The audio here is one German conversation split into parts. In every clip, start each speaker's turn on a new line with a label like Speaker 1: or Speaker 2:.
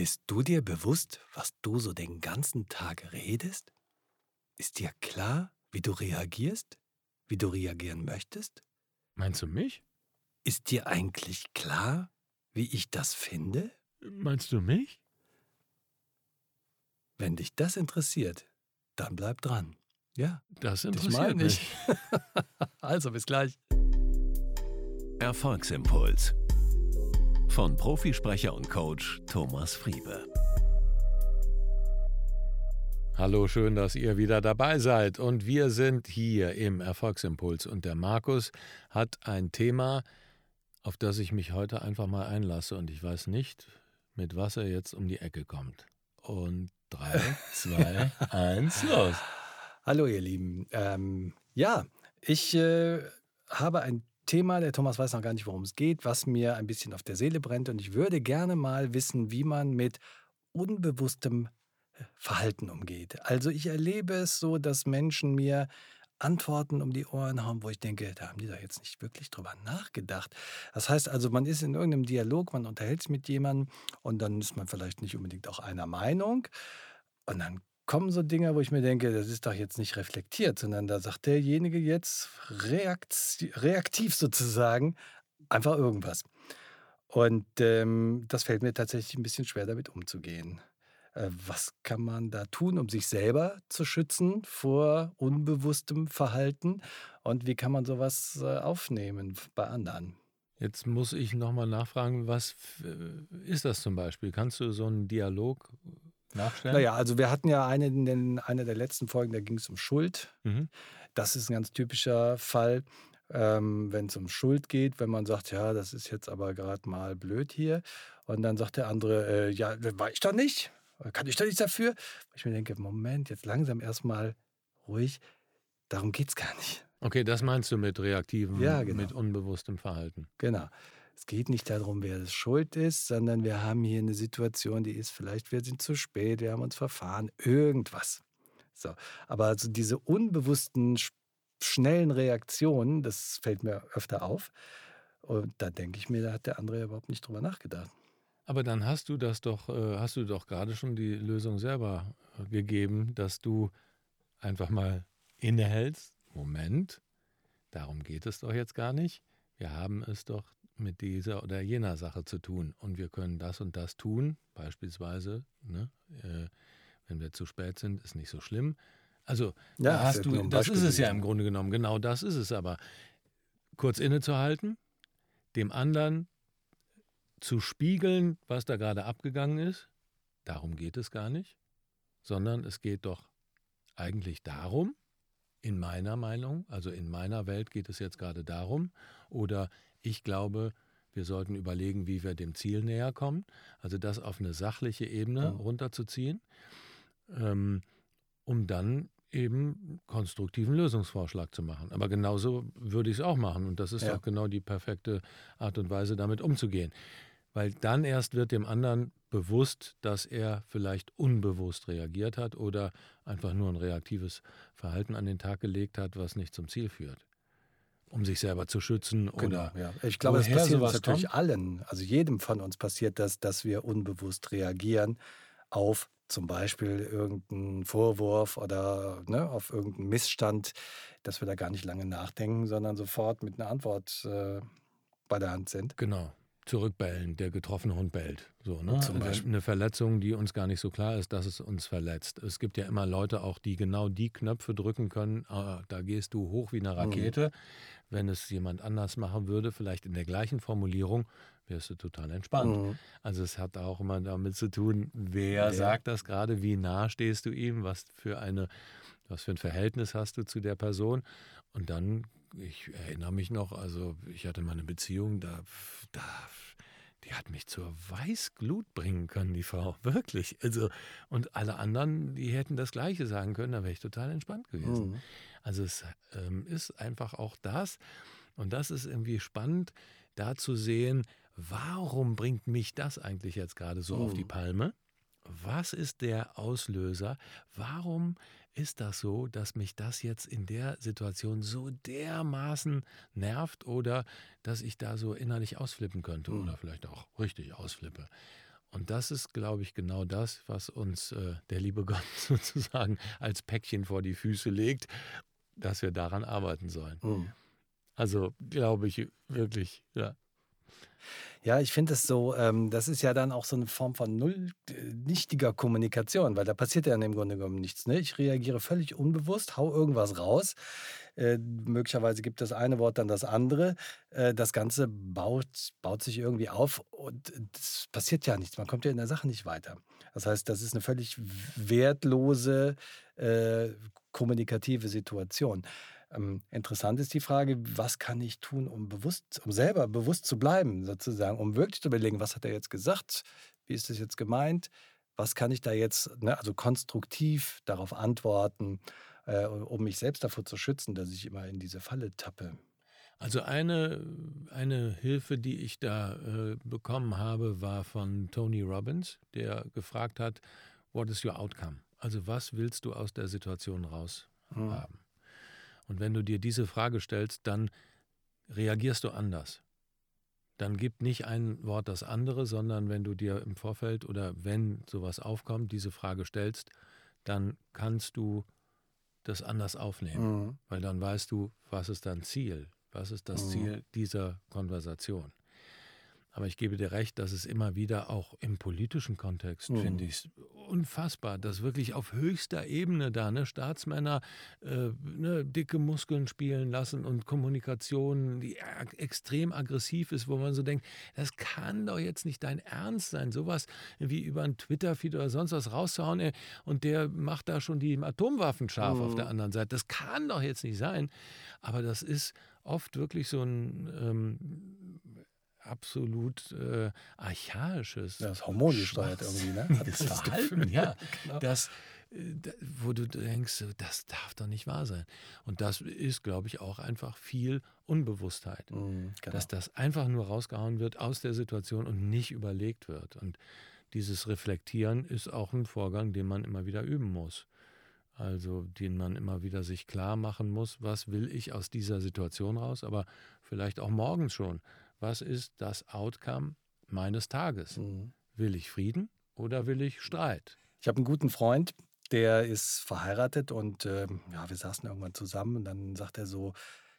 Speaker 1: Bist du dir bewusst, was du so den ganzen Tag redest? Ist dir klar, wie du reagierst? Wie du reagieren möchtest?
Speaker 2: Meinst du mich?
Speaker 1: Ist dir eigentlich klar, wie ich das finde?
Speaker 2: Meinst du mich?
Speaker 1: Wenn dich das interessiert, dann bleib dran. Ja,
Speaker 2: Das interessiert
Speaker 1: meine
Speaker 2: mich.
Speaker 1: ich. also bis gleich.
Speaker 3: Erfolgsimpuls. Von Profisprecher und Coach Thomas Friebe.
Speaker 2: Hallo, schön, dass ihr wieder dabei seid. Und wir sind hier im Erfolgsimpuls. Und der Markus hat ein Thema, auf das ich mich heute einfach mal einlasse. Und ich weiß nicht, mit was er jetzt um die Ecke kommt. Und drei, zwei, eins, los.
Speaker 1: Hallo ihr Lieben. Ähm, ja, ich äh, habe ein Thema, der Thomas weiß noch gar nicht, worum es geht, was mir ein bisschen auf der Seele brennt. Und ich würde gerne mal wissen, wie man mit unbewusstem äh, Verhalten umgeht. Also ich erlebe es so, dass Menschen mir Antworten um die Ohren hauen, wo ich denke, da haben die doch jetzt nicht wirklich drüber nachgedacht. Das heißt also, man ist in irgendeinem Dialog, man unterhält sich mit jemandem und dann ist man vielleicht nicht unbedingt auch einer Meinung. Und dann kommen so Dinge, wo ich mir denke, das ist doch jetzt nicht reflektiert, sondern da sagt derjenige jetzt reakti- reaktiv sozusagen einfach irgendwas. Und ähm, das fällt mir tatsächlich ein bisschen schwer, damit umzugehen. Äh, was kann man da tun, um sich selber zu schützen vor unbewusstem Verhalten? Und wie kann man sowas äh, aufnehmen bei anderen?
Speaker 2: Jetzt muss ich nochmal nachfragen, was f- ist das zum Beispiel? Kannst du so einen Dialog nachstellen?
Speaker 1: Naja, also wir hatten ja eine, in den, einer der letzten Folgen, da ging es um Schuld.
Speaker 2: Mhm.
Speaker 1: Das ist ein ganz typischer Fall, ähm, wenn es um Schuld geht, wenn man sagt, ja, das ist jetzt aber gerade mal blöd hier. Und dann sagt der andere, äh, ja, war ich doch nicht, kann ich doch nichts dafür. Ich mir denke, Moment, jetzt langsam erstmal ruhig, darum geht es gar nicht.
Speaker 2: Okay, das meinst du mit reaktivem,
Speaker 1: Ja, genau.
Speaker 2: mit unbewusstem Verhalten.
Speaker 1: Genau. Es geht nicht darum, wer das schuld ist, sondern wir haben hier eine Situation, die ist vielleicht, wir sind zu spät, wir haben uns verfahren, irgendwas. So. Aber also diese unbewussten, sch- schnellen Reaktionen, das fällt mir öfter auf. Und da denke ich mir, da hat der andere überhaupt nicht drüber nachgedacht.
Speaker 2: Aber dann hast du das doch, äh, hast du doch gerade schon die Lösung selber äh, gegeben, dass du einfach mal innehältst. Moment, darum geht es doch jetzt gar nicht. Wir haben es doch mit dieser oder jener Sache zu tun und wir können das und das tun. Beispielsweise, ne, äh, wenn wir zu spät sind, ist nicht so schlimm. Also,
Speaker 1: Ja,
Speaker 2: da hast du, das ist es ja im Grunde genommen. Genau das ist es aber. Kurz innezuhalten, dem anderen zu spiegeln, was da gerade abgegangen ist, darum geht es gar nicht, sondern es geht doch eigentlich darum, in meiner Meinung, also in meiner Welt geht es jetzt gerade darum, oder ich glaube, wir sollten überlegen, wie wir dem Ziel näher kommen, also das auf eine sachliche Ebene
Speaker 1: Mhm.
Speaker 2: runterzuziehen, ähm, um dann eben konstruktiven Lösungsvorschlag zu machen. Aber genauso würde ich es auch machen und das ist
Speaker 1: Ja.
Speaker 2: doch genau die perfekte Art und Weise, damit umzugehen. Weil dann erst wird dem anderen bewusst, dass er vielleicht unbewusst reagiert hat oder einfach nur ein reaktives Verhalten an den Tag gelegt hat, was nicht zum Ziel führt. Um sich selber zu schützen oder
Speaker 1: ja. Ich glaube, das
Speaker 2: woher
Speaker 1: passiert uns natürlich
Speaker 2: kommt?
Speaker 1: allen. Also jedem von uns passiert das, dass wir unbewusst reagieren auf zum Beispiel irgendeinen Vorwurf oder ne, auf irgendeinen Missstand, dass wir da gar nicht lange nachdenken, sondern sofort mit einer Antwort äh, bei der Hand sind.
Speaker 2: Genau. Zurückbellen, der getroffene Hund bellt. So, ne?
Speaker 1: Zum
Speaker 2: Also
Speaker 1: Beispiel.
Speaker 2: Eine Verletzung, die uns gar nicht so klar ist, dass es uns verletzt. Es gibt ja immer Leute auch, die genau die Knöpfe drücken können. Ah, da gehst du hoch wie eine Rakete. Wenn es jemand anders machen würde, vielleicht in der gleichen Formulierung, wärst du total entspannt.
Speaker 1: Mhm.
Speaker 2: Also es hat auch immer damit zu tun, wer
Speaker 1: Wer?
Speaker 2: sagt das gerade, wie nah stehst du ihm, was für eine, was für ein Verhältnis hast du zu der Person. Und dann, ich erinnere mich noch, also ich hatte mal eine Beziehung, da, da die hat mich zur Weißglut bringen können, die Frau. Wirklich. Also, und alle anderen, die hätten das Gleiche sagen können, da wäre ich total entspannt gewesen.
Speaker 1: Mhm.
Speaker 2: Also es ähm, ist einfach auch das. Und das ist irgendwie spannend, da zu sehen, warum bringt mich das eigentlich jetzt gerade so auf die Palme? Was ist der Auslöser? Warum ist das so, dass mich das jetzt in der Situation so dermaßen nervt oder dass ich da so innerlich ausflippen könnte oder vielleicht auch richtig ausflippe? Und das ist, glaube ich, genau das, was uns äh, der liebe Gott sozusagen als Päckchen vor die Füße legt, dass wir daran arbeiten sollen. Mhm. Also glaube ich wirklich, ja.
Speaker 1: Ja, ich finde es so, ähm, das ist ja dann auch so eine Form von null nichtiger Kommunikation, weil da passiert ja im Grunde genommen nichts. Ne? Ich reagiere völlig unbewusst, hau irgendwas raus. Äh, möglicherweise gibt das eine Wort dann das andere. Äh, das Ganze baut, baut sich irgendwie auf und es passiert ja nichts. Man kommt ja in der Sache nicht weiter. Das heißt, das ist eine völlig wertlose äh, kommunikative Situation. Ähm, interessant ist die Frage, was kann ich tun, um bewusst, um selber bewusst zu bleiben, sozusagen, um wirklich zu überlegen, was hat er jetzt gesagt, wie ist das jetzt gemeint, was kann ich da jetzt, ne, also konstruktiv darauf antworten, äh, um mich selbst davor zu schützen, dass ich immer in diese Falle tappe.
Speaker 2: Also eine, eine Hilfe, die ich da äh, bekommen habe, war von Tony Robbins, der gefragt hat, what is your outcome? Also was willst du aus der Situation raus hm. haben? Und wenn du dir diese Frage stellst, dann reagierst du anders. Dann gib nicht ein Wort das andere, sondern wenn du dir im Vorfeld oder wenn sowas aufkommt, diese Frage stellst, dann kannst du das anders aufnehmen. Mhm. Weil dann weißt du, was ist dein Ziel? Was ist das mhm. Ziel dieser Konversation? Aber ich gebe dir recht, dass es immer wieder auch im politischen Kontext, mhm. finde ich, unfassbar, dass wirklich auf höchster Ebene da ne, Staatsmänner äh, ne, dicke Muskeln spielen lassen und Kommunikation, die extrem aggressiv ist, wo man so denkt, das kann doch jetzt nicht dein Ernst sein, sowas wie über einen Twitter-Feed oder sonst was rauszuhauen ey, und der macht da schon die Atomwaffen scharf mhm. auf der anderen Seite. Das kann doch jetzt nicht sein. Aber das ist oft wirklich so ein ähm, absolut äh, archaisches.
Speaker 1: Ja, das hormongesteuert irgendwie, ne?
Speaker 2: Hat das Verhalten, ja. genau. Das, äh, wo du denkst, das darf doch nicht wahr sein. Und das ist, glaube ich, auch einfach viel Unbewusstheit. Mhm, genau. Dass das einfach nur rausgehauen wird aus der Situation und nicht überlegt wird. Und dieses Reflektieren ist auch ein Vorgang, den man immer wieder üben muss. Also den man immer wieder sich klar machen muss, was will ich aus dieser Situation raus, aber vielleicht auch morgens schon was ist das Outcome meines Tages? Mhm. Will ich Frieden oder will ich Streit?
Speaker 1: Ich habe einen guten Freund, der ist verheiratet und äh, ja, wir saßen irgendwann zusammen und dann sagt er so,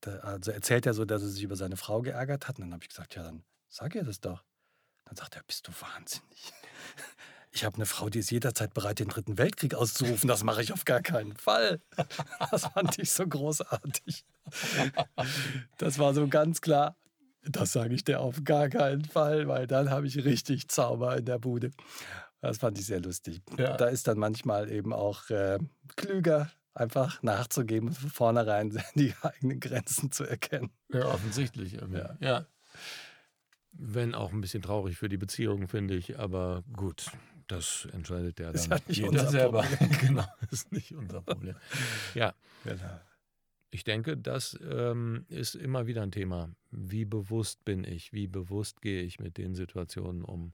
Speaker 1: da, also erzählt er so, dass er sich über seine Frau geärgert hat. Und dann habe ich gesagt, ja, dann sag ihr das doch. Dann sagt er, bist du wahnsinnig. Ich habe eine Frau, die ist jederzeit bereit, den Dritten Weltkrieg auszurufen. Das mache ich auf gar keinen Fall. Das fand ich so großartig. Das war so ganz klar. Das sage ich dir auf gar keinen Fall, weil dann habe ich richtig Zauber in der Bude. Das fand ich sehr lustig. Ja. Da ist dann manchmal eben auch äh, klüger, einfach nachzugeben und von vornherein die eigenen Grenzen zu erkennen.
Speaker 2: Ja, offensichtlich. Ja. ja. Wenn auch ein bisschen traurig für die Beziehung, finde ich, aber gut. Das entscheidet ja dann ist ja nicht jeder selber. genau, ist nicht unser Problem. Ja. Genau. Ich denke, das ähm, ist immer wieder ein Thema. Wie bewusst bin ich? Wie bewusst gehe ich mit den Situationen um?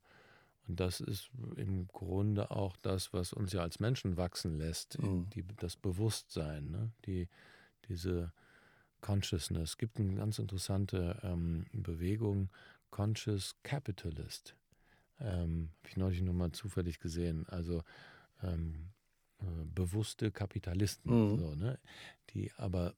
Speaker 2: Und das ist im Grunde auch das, was uns ja als Menschen wachsen lässt, mhm. die, das Bewusstsein, ne? die, diese Consciousness. Es gibt eine ganz interessante ähm, Bewegung, Conscious Capitalist. Ähm, Habe ich neulich nur mal zufällig gesehen. Also ähm, äh, bewusste Kapitalisten, mhm. so, ne? die aber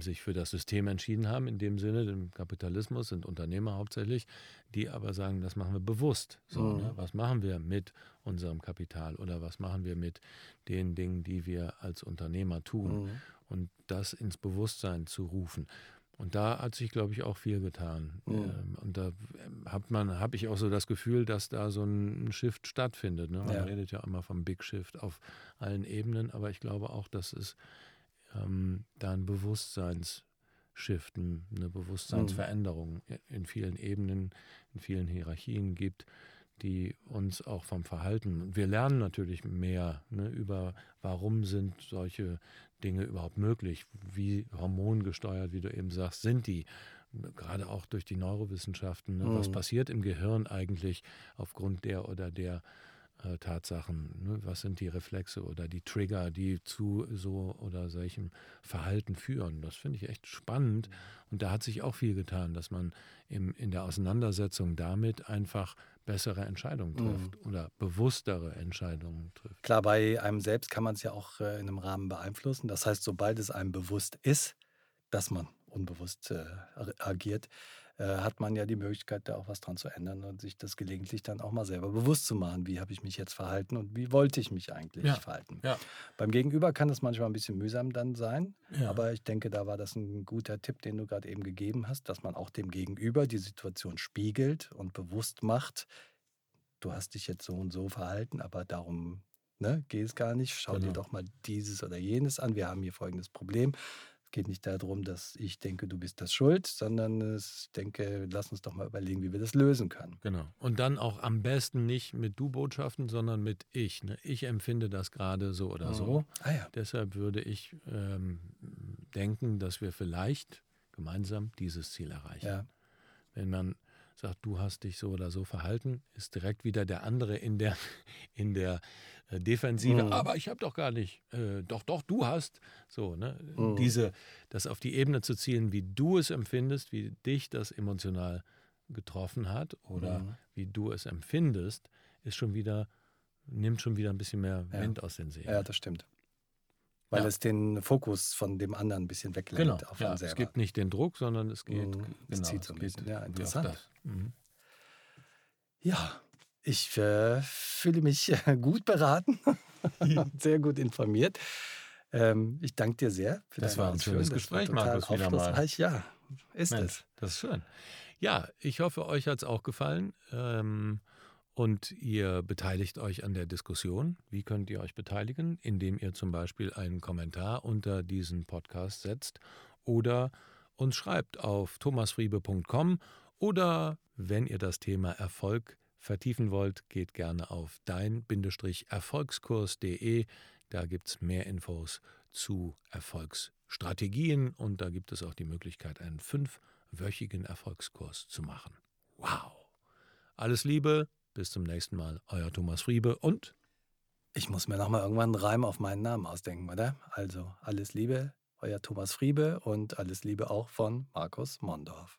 Speaker 2: sich für das System entschieden haben, in dem Sinne, dem Kapitalismus sind Unternehmer hauptsächlich, die aber sagen, das machen wir bewusst. So, mhm. ne? Was machen wir mit unserem Kapital oder was machen wir mit den Dingen, die wir als Unternehmer tun? Mhm. Und das ins Bewusstsein zu rufen. Und da hat sich, glaube ich, auch viel getan. Mhm. Ähm, und da ähm, hat man, habe ich auch so das Gefühl, dass da so ein Shift stattfindet. Ne? Man ja. redet ja immer vom Big Shift auf allen Ebenen, aber ich glaube auch, dass es ähm, da ein Bewusstseinsshift, eine Bewusstseinsveränderung in vielen Ebenen, in vielen Hierarchien gibt, die uns auch vom Verhalten, wir lernen natürlich mehr ne, über, warum sind solche Dinge überhaupt möglich, wie hormongesteuert, wie du eben sagst, sind die, gerade auch durch die Neurowissenschaften, ne, mhm. was passiert im Gehirn eigentlich aufgrund der oder der äh, Tatsachen. Ne? Was sind die Reflexe oder die Trigger, die zu so oder solchem Verhalten führen? Das finde ich echt spannend. Und da hat sich auch viel getan, dass man im, in der Auseinandersetzung damit einfach bessere Entscheidungen
Speaker 1: Mhm.
Speaker 2: trifft oder bewusstere Entscheidungen trifft.
Speaker 1: Klar, bei einem selbst kann man es ja auch äh, in einem Rahmen beeinflussen. Das heißt, sobald es einem bewusst ist, dass man unbewusst äh, agiert, äh, hat man ja die Möglichkeit, da auch was dran zu ändern und sich das gelegentlich dann auch mal selber bewusst zu machen. Wie habe ich mich jetzt verhalten und wie wollte ich mich eigentlich
Speaker 2: Ja.
Speaker 1: verhalten?
Speaker 2: Ja.
Speaker 1: Beim Gegenüber kann es manchmal ein bisschen mühsam dann sein,
Speaker 2: Ja.
Speaker 1: aber ich denke, da war das ein guter Tipp, den du gerade eben gegeben hast, dass man auch dem Gegenüber die Situation spiegelt und bewusst macht, du hast dich jetzt so und so verhalten, aber darum ne, geht es gar nicht. Schau dir
Speaker 2: Genau.
Speaker 1: doch mal dieses oder jenes an. Wir haben hier folgendes Problem. Es geht nicht darum, dass ich denke, du bist das schuld, sondern ich denke, lass uns doch mal überlegen, wie wir das lösen können.
Speaker 2: Genau. Und dann auch am besten nicht mit Du-Botschaften, sondern mit Ich. Ne? Ich empfinde das gerade so oder so.
Speaker 1: Ah ja.
Speaker 2: Deshalb würde ich ähm, denken, dass wir vielleicht gemeinsam dieses Ziel erreichen.
Speaker 1: ja.
Speaker 2: Wenn man sagt, du hast dich so oder so verhalten, ist direkt wieder der andere in der, in der äh, Defensive.
Speaker 1: Mhm.
Speaker 2: Aber ich habe doch gar nicht. Äh, doch, doch, du hast. So, ne?
Speaker 1: Mhm.
Speaker 2: Diese, das auf die Ebene zu zielen, wie du es empfindest, wie dich das emotional getroffen hat oder
Speaker 1: Mhm.
Speaker 2: wie du es empfindest, ist schon wieder, nimmt schon wieder ein bisschen mehr
Speaker 1: Ja.
Speaker 2: Wind aus den Segeln.
Speaker 1: ja, das stimmt. Weil
Speaker 2: Ja.
Speaker 1: es den Fokus von dem anderen ein bisschen weglenkt auf
Speaker 2: ja, es gibt nicht den Druck, sondern es geht.
Speaker 1: Mhm. Es
Speaker 2: Genau,
Speaker 1: zieht so ein bisschen. Ja, interessant.
Speaker 2: Mhm.
Speaker 1: Ja, ich äh, fühle mich äh, gut beraten und sehr gut informiert. Ähm, ich danke dir sehr für
Speaker 2: Das war ein schönes Gespräch, Markus, wieder mal.
Speaker 1: Ja, ist
Speaker 2: Mensch,
Speaker 1: es.
Speaker 2: das ist schön. Ja, ich hoffe, euch hat es auch gefallen. Ähm, und ihr beteiligt euch an der Diskussion. Wie könnt ihr euch beteiligen? Indem ihr zum Beispiel einen Kommentar unter diesen Podcast setzt oder uns schreibt auf thomasfriebe.com oder wenn ihr das Thema Erfolg vertiefen wollt, geht gerne auf dein-erfolgskurs.de. Da gibt es mehr Infos zu Erfolgsstrategien und da gibt es auch die Möglichkeit, einen fünfwöchigen Erfolgskurs zu machen. Wow! Alles Liebe, bis zum nächsten Mal, euer Thomas Friebe und
Speaker 1: Ich muss mir noch mal irgendwann einen Reim auf meinen Namen ausdenken, oder? Also alles Liebe, euer Thomas Friebe und alles Liebe auch von Markus Mondorf.